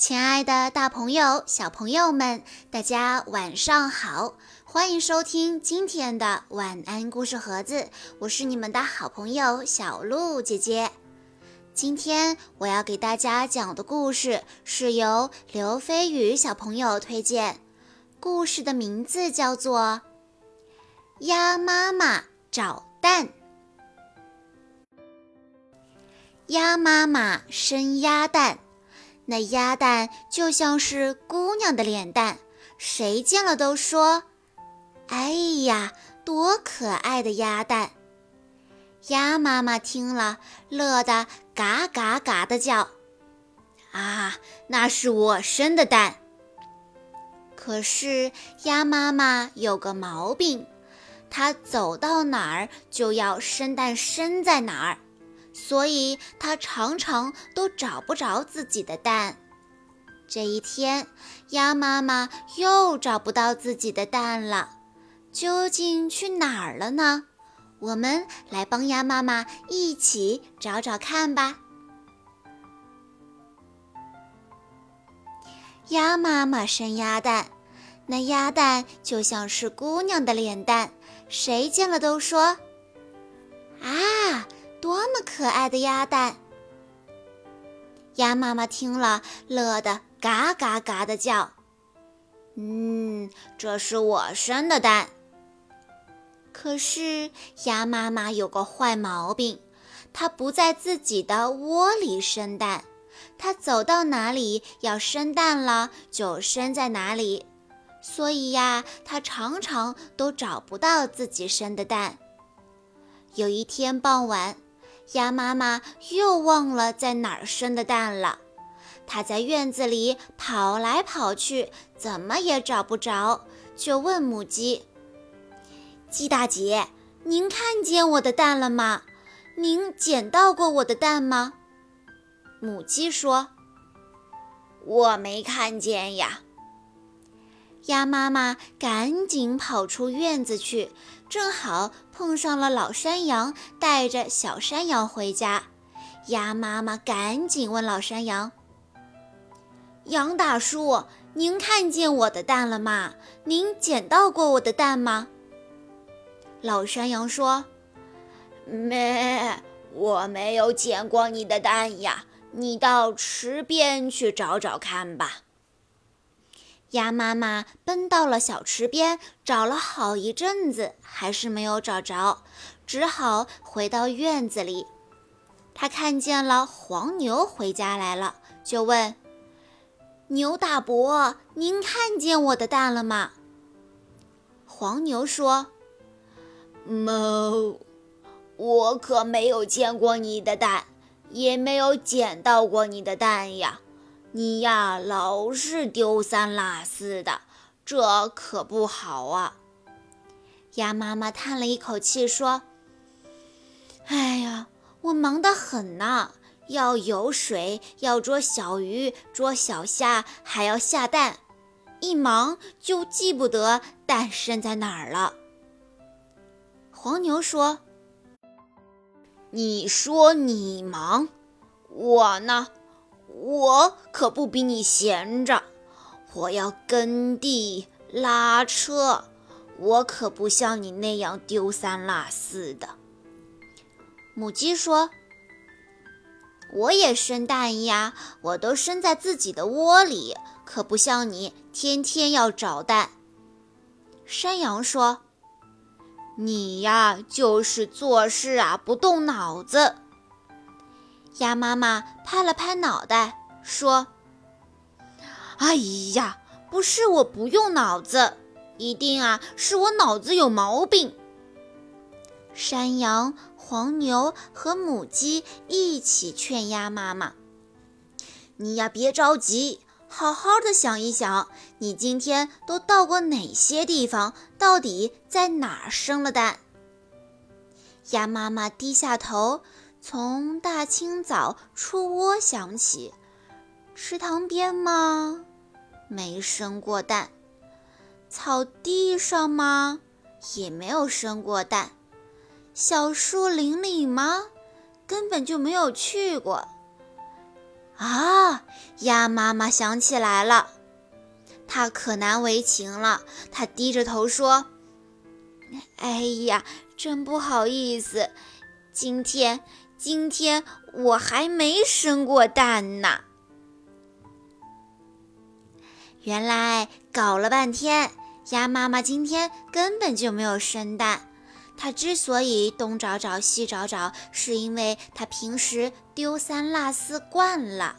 亲爱的，大朋友、小朋友们，大家晚上好！欢迎收听今天的晚安故事盒子，我是你们的好朋友小鹿姐姐。今天我要给大家讲的故事是由刘飞宇小朋友推荐，故事的名字叫做《鸭妈妈找蛋》。鸭妈妈生鸭蛋。那鸭蛋就像是姑娘的脸蛋，谁见了都说：“哎呀，多可爱的鸭蛋！”鸭妈妈听了，乐得嘎嘎嘎的叫：“啊，那是我生的蛋。”可是鸭妈妈有个毛病，它走到哪儿就要生蛋生在哪儿。所以它常常都找不着自己的蛋。这一天，鸭妈妈又找不到自己的蛋了，究竟去哪儿了呢？我们来帮鸭妈妈一起找找看吧。鸭妈妈生鸭蛋，那鸭蛋就像是姑娘的脸蛋，谁见了都说：“！”可爱的鸭蛋！鸭妈妈听了，乐得嘎嘎嘎的叫。嗯，这是我生的蛋。可是鸭妈妈有个坏毛病，它不在自己的窝里生蛋，它走到哪里要生蛋了就生在哪里，所以呀，它常常都找不到自己生的蛋。有一天傍晚。鸭妈妈又忘了在哪儿生的蛋了，它在院子里跑来跑去，怎么也找不着，就问母鸡：“鸡大姐，您看见我的蛋了吗？您捡到过我的蛋吗？”母鸡说：“我没看见呀。”鸭妈妈赶紧跑出院子去，正好碰上了老山羊带着小山羊回家。鸭妈妈赶紧问老山羊：“羊大叔，您看见我的蛋了吗？您捡到过我的蛋吗？”老山羊说：“没，我没有捡过你的蛋呀。你到池边去找找看吧。”鸭妈妈奔到了小池边，找了好一阵子，还是没有找着，只好回到院子里。他看见了黄牛回家来了，就问：“牛大伯，您看见我的蛋了吗？”黄牛说：“没，我可没有见过你的蛋，也没有捡到过你的蛋呀。”你呀，老是丢三落四的，这可不好啊！鸭妈妈叹了一口气说：“哎呀，我忙得很呢，要游水，要捉小鱼，捉小虾，还要下蛋，一忙就记不得蛋生在哪儿了。”黄牛说：“你说你忙，我呢？”我可不比你闲着，我要耕地拉车，我可不像你那样丢三落四的。母鸡说：“我也生蛋呀，我都生在自己的窝里，可不像你天天要找蛋。”山羊说：“你呀，就是做事啊不动脑子。”鸭妈妈拍了拍脑袋，说：“哎呀，不是我不用脑子，一定啊是我脑子有毛病。”山羊、黄牛和母鸡一起劝鸭妈妈：“你呀，别着急，好好的想一想，你今天都到过哪些地方？到底在哪儿生了蛋？”鸭妈妈低下头。从大清早出窝想起，池塘边吗？没生过蛋。草地上吗？也没有生过蛋。小树林里吗？根本就没有去过。啊，鸭妈妈想起来了，她可难为情了。她低着头说：“哎呀，真不好意思，今天今天我还没生过蛋呢。”原来搞了半天，鸭妈妈今天根本就没有生蛋。它之所以东找找西找找，是因为它平时丢三落四惯了。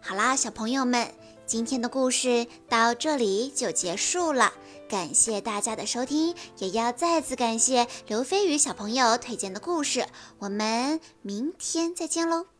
好啦，小朋友们，今天的故事到这里就结束了。感谢大家的收听，也要再次感谢刘飞宇小朋友推荐的故事。我们明天再见喽！